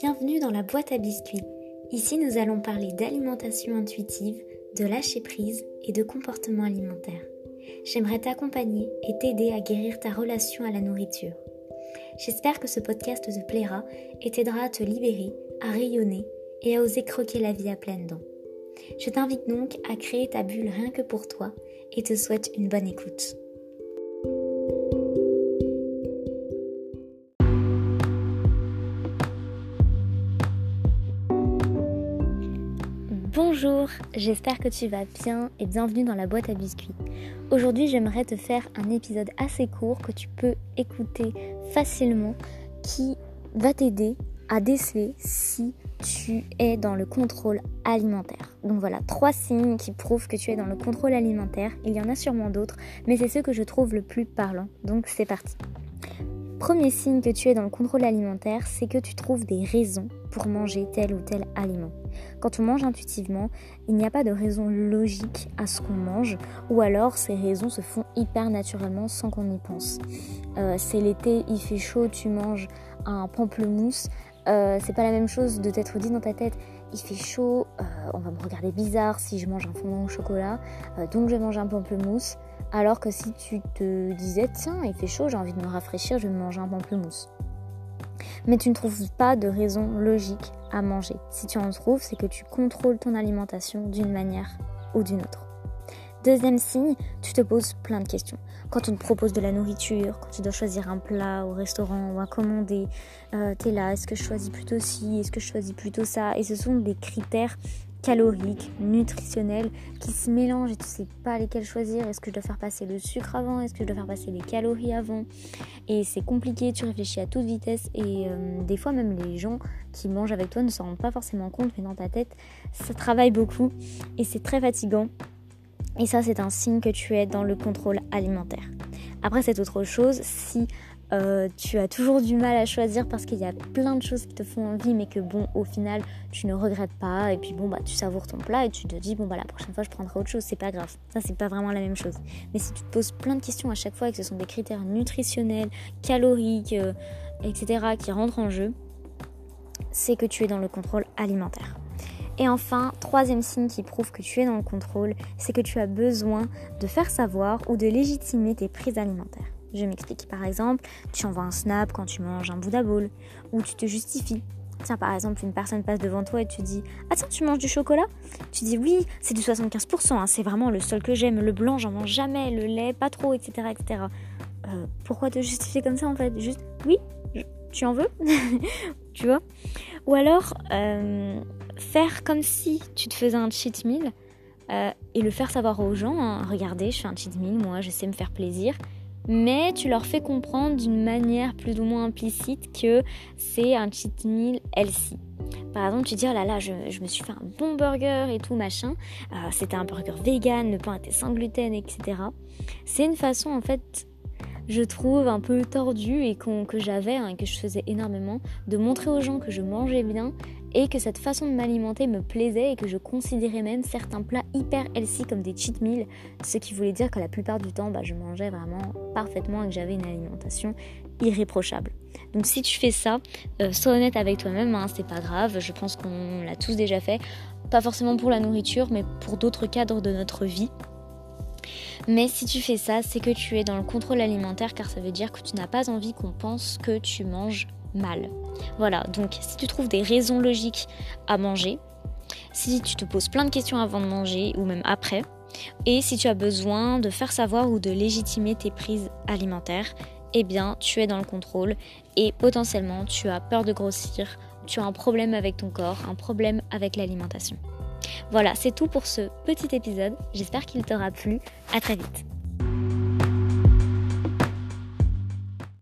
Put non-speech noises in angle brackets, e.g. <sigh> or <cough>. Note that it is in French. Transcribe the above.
Bienvenue dans la boîte à biscuits. Ici, nous allons parler d'alimentation intuitive, de lâcher prise et de comportement alimentaire. J'aimerais t'accompagner et t'aider à guérir ta relation à la nourriture. J'espère que ce podcast te plaira et t'aidera à te libérer, à rayonner et à oser croquer la vie à pleines dents. Je t'invite donc à créer ta bulle rien que pour toi et te souhaite une bonne écoute. Bonjour, j'espère que tu vas bien et bienvenue dans la boîte à biscuits. Aujourd'hui j'aimerais te faire un épisode assez court que tu peux écouter facilement qui va t'aider à déceler si tu es dans le contrôle alimentaire. Donc voilà, trois signes qui prouvent que tu es dans le contrôle alimentaire. Il y en a sûrement d'autres, mais c'est ceux que je trouve le plus parlant. Donc c'est parti. Premier signe que tu es dans le contrôle alimentaire, c'est que tu trouves des raisons pour manger tel ou tel aliment. Quand on mange intuitivement, il n'y a pas de raison logique à ce qu'on mange, ou alors ces raisons se font hyper naturellement sans qu'on y pense. Euh, c'est l'été, il fait chaud, tu manges un pamplemousse. Euh, c'est pas la même chose de t'être dit dans ta tête il fait chaud, euh, on va me regarder bizarre si je mange un fondant au chocolat, donc je vais manger un pamplemousse. Alors que si tu te disais, tiens, il fait chaud, j'ai envie de me rafraîchir, je vais manger un pamplemousse. Mais tu ne trouves pas de raison logique à manger. Si tu en trouves, c'est que tu contrôles ton alimentation d'une manière ou d'une autre. Deuxième signe, tu te poses plein de questions. Quand on te propose de la nourriture, quand tu dois choisir un plat au restaurant ou à commander, euh, t'es là, est-ce que je choisis plutôt ci, est-ce que je choisis plutôt ça? Et ce sont des critères caloriques, nutritionnels, qui se mélangent et tu sais pas lesquels choisir. Est-ce que je dois faire passer le sucre avant? Est-ce que je dois faire passer les calories avant? Et c'est compliqué, tu réfléchis à toute vitesse et euh, des fois même les gens qui mangent avec toi ne s'en rendent pas forcément compte, mais dans ta tête, ça travaille beaucoup et c'est très fatigant. Et ça, c'est un signe que tu es dans le contrôle alimentaire. Après, c'est autre chose si euh, tu as toujours du mal à choisir parce qu'il y a plein de choses qui te font envie, mais que bon, au final, tu ne regrettes pas. Et puis bon, bah, tu savoures ton plat et tu te dis, bon, bah, la prochaine fois, je prendrai autre chose. C'est pas grave. Ça, c'est pas vraiment la même chose. Mais si tu te poses plein de questions à chaque fois et que ce sont des critères nutritionnels, caloriques, euh, etc., qui rentrent en jeu, c'est que tu es dans le contrôle alimentaire. Et enfin, troisième signe qui prouve que tu es dans le contrôle, c'est que tu as besoin de faire savoir ou de légitimer tes prises alimentaires. Je m'explique. Par exemple, tu envoies un snap quand tu manges un Bouddha Bowl ou tu te justifies. Tiens, par exemple, une personne passe devant toi et tu dis Ah, tiens, tu manges du chocolat? Tu dis Oui, c'est du 75%, hein, c'est vraiment le seul que j'aime. Le blanc, j'en mange jamais, le lait, pas trop, etc. etc. Euh, pourquoi te justifier comme ça en fait? Juste Oui, tu en veux? <laughs> Tu vois? Ou alors, euh, faire comme si tu te faisais un cheat meal euh, et le faire savoir aux gens hein, Regardez, je fais un cheat meal, moi, je sais me faire plaisir mais tu leur fais comprendre d'une manière plus ou moins implicite que c'est un cheat meal healthy. Par exemple, tu dis, oh là là, je, me suis fait un bon burger et tout, machin. Euh, c'était un burger vegan, le pain était sans gluten, etc. C'est une façon, en fait, je trouve un peu tordue et que j'avais hein, que je faisais énormément, de montrer aux gens que je mangeais bien et que cette façon de m'alimenter me plaisait et que je considérais même certains plats hyper healthy comme des cheat meals, ce qui voulait dire que la plupart du temps, bah, je mangeais vraiment parfaitement et que j'avais une alimentation irréprochable. Donc si tu fais ça, euh, sois honnête avec toi-même, hein, c'est pas grave, je pense qu'on l'a tous déjà fait, pas forcément pour la nourriture, mais pour d'autres cadres de notre vie. Mais si tu fais ça, c'est que tu es dans le contrôle alimentaire car ça veut dire que tu n'as pas envie qu'on pense que tu manges mal. Voilà, donc si tu trouves des raisons logiques à manger, si tu te poses plein de questions avant de manger ou même après, et si tu as besoin de faire savoir ou de légitimer tes prises alimentaires, eh bien tu es dans le contrôle et potentiellement tu as peur de grossir, tu as un problème avec ton corps, un problème avec l'alimentation. Voilà, c'est tout pour ce petit épisode. J'espère qu'il t'aura plu. À très vite.